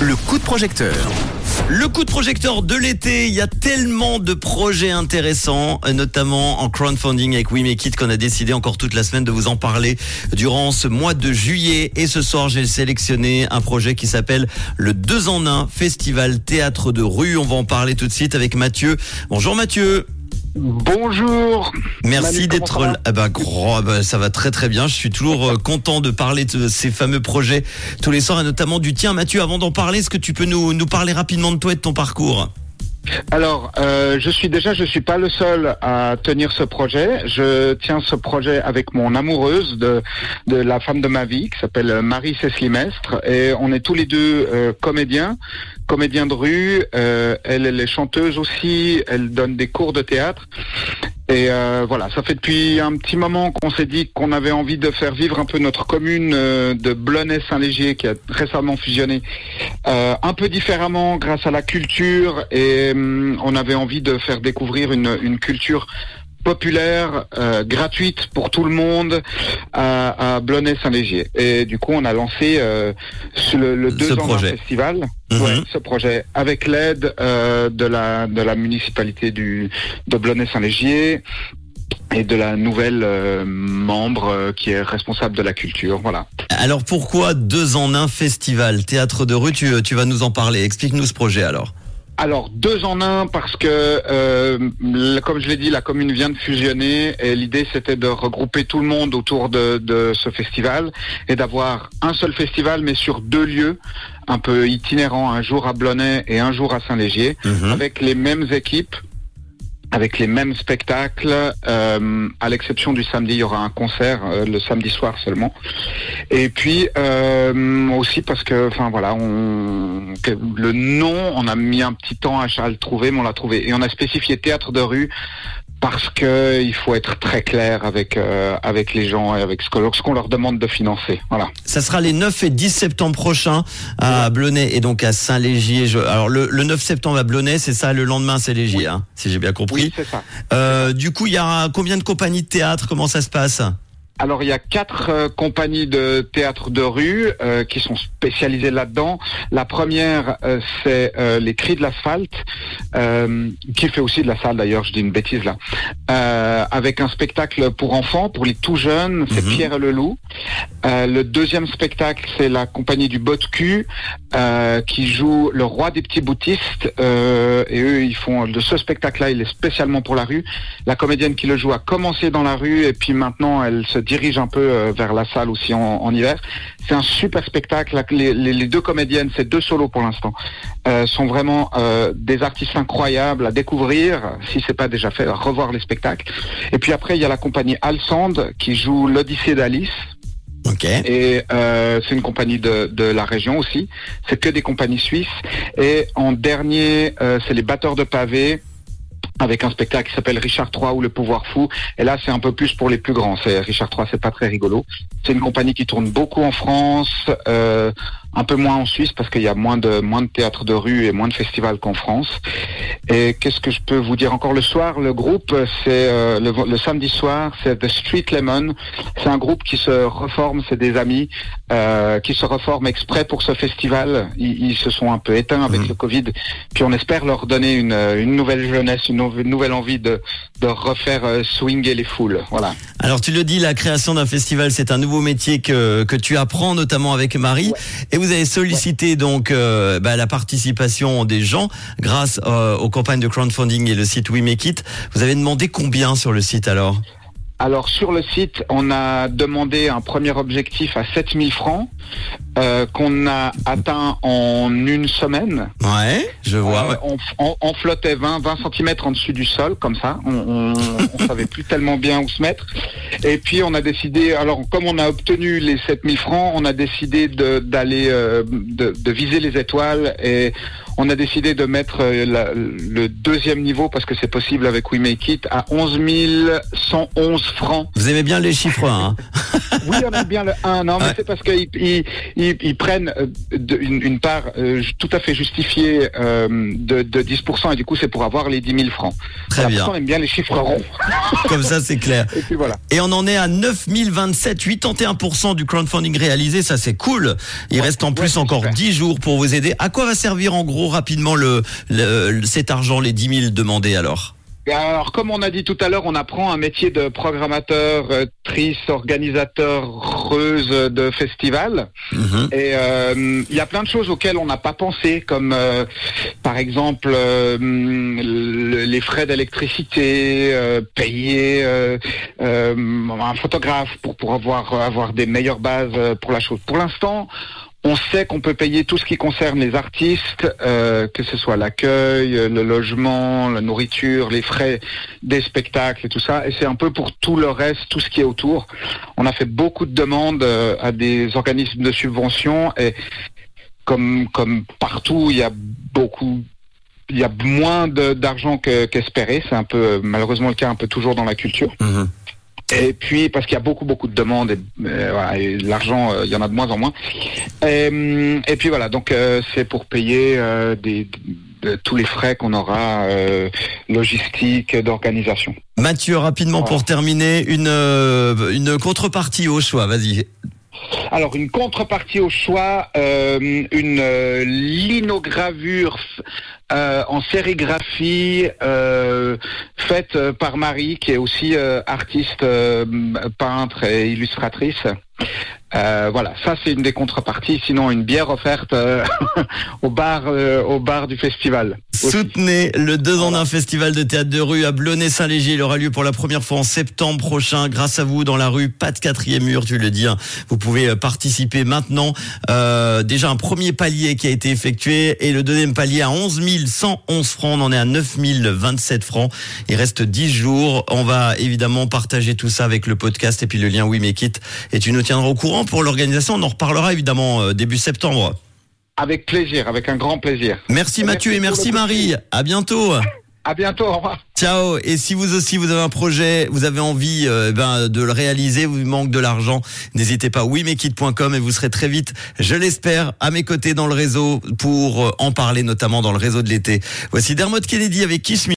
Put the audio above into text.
Le coup de projecteur. Le coup de projecteur de l'été, il y a tellement de projets intéressants, notamment en crowdfunding avec We Make It qu'on a décidé encore toute la semaine de vous en parler durant ce mois de juillet. Et ce soir, j'ai sélectionné un projet qui s'appelle le 2 en 1 Festival Théâtre de rue. On va en parler tout de suite avec Mathieu. Bonjour Mathieu. Bonjour. Merci d'être là. Ah bah, gros, ah bah, ça va très très bien. Je suis toujours euh, content de parler de ces fameux projets tous les soirs et notamment du tien. Mathieu, avant d'en parler, est-ce que tu peux nous, nous parler rapidement de toi et de ton parcours? Alors, euh, je suis déjà, je suis pas le seul à tenir ce projet. Je tiens ce projet avec mon amoureuse de, de la femme de ma vie, qui s'appelle Marie Ceslimestre, et on est tous les deux euh, comédiens, comédiens de rue. Euh, elle, elle est chanteuse aussi. Elle donne des cours de théâtre. Et euh, voilà, ça fait depuis un petit moment qu'on s'est dit qu'on avait envie de faire vivre un peu notre commune euh, de Blonay-Saint-Légier qui a récemment fusionné euh, un peu différemment grâce à la culture. Et hum, on avait envie de faire découvrir une culture populaire, euh, gratuite pour tout le monde à, à Blonay-Saint-Légier. Et du coup, on a lancé euh, sur le, le Ce deux ans d'un projet. festival, Mhm. ouais, ce projet, avec l'aide euh, de la de la municipalité du de Blonay-Saint-Légier et de la nouvelle euh, membre euh, qui est responsable de la culture. Voilà. Alors pourquoi deux en un festival? Théâtre de rue tu, tu vas nous en parler. Explique-nous ce projet alors. Alors deux en un parce que euh, comme je l'ai dit, la commune vient de fusionner et l'idée c'était de regrouper tout le monde autour de, de ce festival et d'avoir un seul festival mais sur deux lieux un peu itinérants, un jour à Blonay et un jour à Saint-Légier, Mhm. avec les mêmes équipes. Avec les mêmes spectacles, euh, à l'exception du samedi, il y aura un concert euh, le samedi soir seulement. Et puis euh, aussi parce que, enfin voilà, on, le nom, on a mis un petit temps à le trouver, mais on l'a trouvé. Et on a spécifié théâtre de rue parce que il faut être très clair avec euh, avec les gens et avec ce qu'on leur demande de financer. Voilà. Ça sera les 9 et 10 septembre prochains à Blonay et donc à Saint-Légier. Alors le, le 9 septembre à Blonay, c'est ça, le lendemain à Saint-Légier, hein, si j'ai bien compris. Oui, c'est ça. Euh, du coup, il y a combien de compagnies de théâtre? Comment ça se passe? Alors il y a quatre euh, compagnies de théâtre de rue euh, qui sont spécialisées là-dedans. La première euh, c'est euh, les Cris de l'asphalte, euh, qui fait aussi de la salle d'ailleurs, je dis une bêtise là, euh, avec un spectacle pour enfants, pour les tout jeunes, c'est Mhm. Pierre et le loup. Euh, le deuxième spectacle c'est la compagnie du Bot Cul euh, qui joue le roi des petits boutistes euh, et eux ils font de ce spectacle-là, il est spécialement pour la rue. La comédienne qui le joue a commencé dans la rue et puis maintenant elle se dirige un peu euh, vers la salle aussi en, en hiver. C'est un super spectacle. Les, les- les deux comédiennes, c'est deux solos pour l'instant, euh, sont vraiment euh, des artistes incroyables à découvrir si c'est pas déjà fait, à revoir les spectacles. Et puis après il y a la compagnie Alsand qui joue l'Odyssée d'Alice. Ok. Et euh, c'est une compagnie de, de la région aussi. C'est que des compagnies suisses. Et en dernier, euh, c'est les batteurs de pavés avec un spectacle qui s'appelle Richard III ou le pouvoir fou. Et là, c'est un peu plus pour les plus grands. Richard III, c'est pas très rigolo. C'est une compagnie qui tourne beaucoup en France, euh, un peu moins en Suisse parce qu'il y a moins de moins de théâtre de rue et moins de festivals qu'en France. Et qu'est-ce que je peux vous dire encore le soir? Le groupe, c'est euh, le, le samedi soir, c'est The Street Lemon. C'est un groupe qui se reforme, c'est des amis euh, qui se reforment exprès pour ce festival. Ils, ils se sont un peu éteints avec Mhm. le Covid, puis on espère leur donner une, une nouvelle jeunesse, une nouvelle envie de, de refaire euh, swinger les foules. Voilà. Alors tu le dis, la création d'un festival, c'est un nouveau métier que, que tu apprends notamment avec Marie. Et vous avez sollicité donc euh, bah, la participation des gens grâce euh, aux campagnes de crowdfunding et le site We Make It. Vous avez demandé combien sur le site alors? Alors sur le site, on a demandé un premier objectif à 7000 francs euh, qu'on a atteint en une semaine. Ouais, je vois. Euh, ouais. on, on- on flottait 20, 20 cm en dessus du sol, comme ça. On, on, savait plus tellement bien où se mettre. Et puis on a décidé, alors comme on a obtenu les 7000 francs, on a décidé de- d'aller euh, de, de viser les étoiles et on a décidé de mettre euh, la- le deuxième niveau parce que c'est possible avec We Make It à 11 111 francs. Vous aimez bien les chiffres, hein Oui, on aime bien le 1. Non, mais Ouais. c'est parce qu'il il, il ils, ils prennent euh, de- une, une part euh, tout à fait justifiée euh, de, de 10% et du coup c'est pour avoir les 10 000 francs. Très bien. on aime bien les chiffres ronds. Comme ça, c'est clair. Et puis voilà. Et on en est à 9027, 81% du crowdfunding réalisé, ça c'est cool. Il reste en plus encore super. 10 jours pour vous aider. À quoi va servir en gros rapidement le, le- le- cet argent, les 10 000 demandés alors? Alors, comme on a dit tout à l'heure, on apprend un métier de programmateur, euh, trice, organisateur, reuse de festival. Mhm. Et euh, il y a plein de choses auxquelles on n'a pas pensé, comme euh, par exemple euh, le- les frais d'électricité, payer un photographe pour pour avoir avoir des meilleures bases pour la chose. Pour l'instant. On sait qu'on peut payer tout ce qui concerne les artistes, euh, que ce soit l'accueil, euh, le logement, la nourriture, les frais des spectacles et tout ça. Et c'est un peu pour tout le reste, tout ce qui est autour. On a fait beaucoup de demandes euh, à des organismes de subvention et comme partout, il y a beaucoup moins d'argent que- qu'espéré. c'est un peu malheureusement le cas un peu toujours dans la culture. Mhm. Et puis parce qu'il y a beaucoup beaucoup de demandes et, euh, voilà, et l'argent euh, il y en a de moins en moins. Et, hum, et puis voilà donc euh, c'est pour payer euh, des, de- tous les frais qu'on aura euh, logistique d'organisation. Mathieu, rapidement Voilà. pour terminer, une, euh, une contrepartie au choix, vas-y. Alors une contrepartie au choix, euh, une euh, linogravure euh, en sérigraphie euh, faite euh, par Marie, qui est aussi euh, artiste, peintre et illustratrice. Voilà, ça c'est une des contreparties. Sinon, une bière offerte au bar, au bar du festival. Soutenez le 2 en 1 festival de théâtre de rue à Blonay-Saint-Léger. Il aura lieu pour la première fois en septembre prochain. Grâce à vous, dans la rue, pas de quatrième mur, tu le dis. hein. Vous pouvez euh, participer maintenant. Euh, déjà un premier palier qui a été effectué et le deuxième palier à 11 111 francs. On en est à 9 027 francs. Il reste 10 jours. On va évidemment partager tout ça avec le podcast et puis le lien We Make It. Et tu nous tiendras au courant pour l'organisation. On en reparlera évidemment euh, début septembre. Avec plaisir, avec un grand plaisir. Merci Et Mathieu et merci Marie. À bientôt. À bientôt, au revoir. Ciao. Et si vous aussi vous avez un projet, vous avez envie euh, ben, de le réaliser, vous manque de l'argent, n'hésitez pas wimekit.com et vous serez très vite, je l'espère, à mes côtés dans le réseau pour en parler notamment dans le réseau de l'été. Voici Dermot Kennedy avec Kiss Me.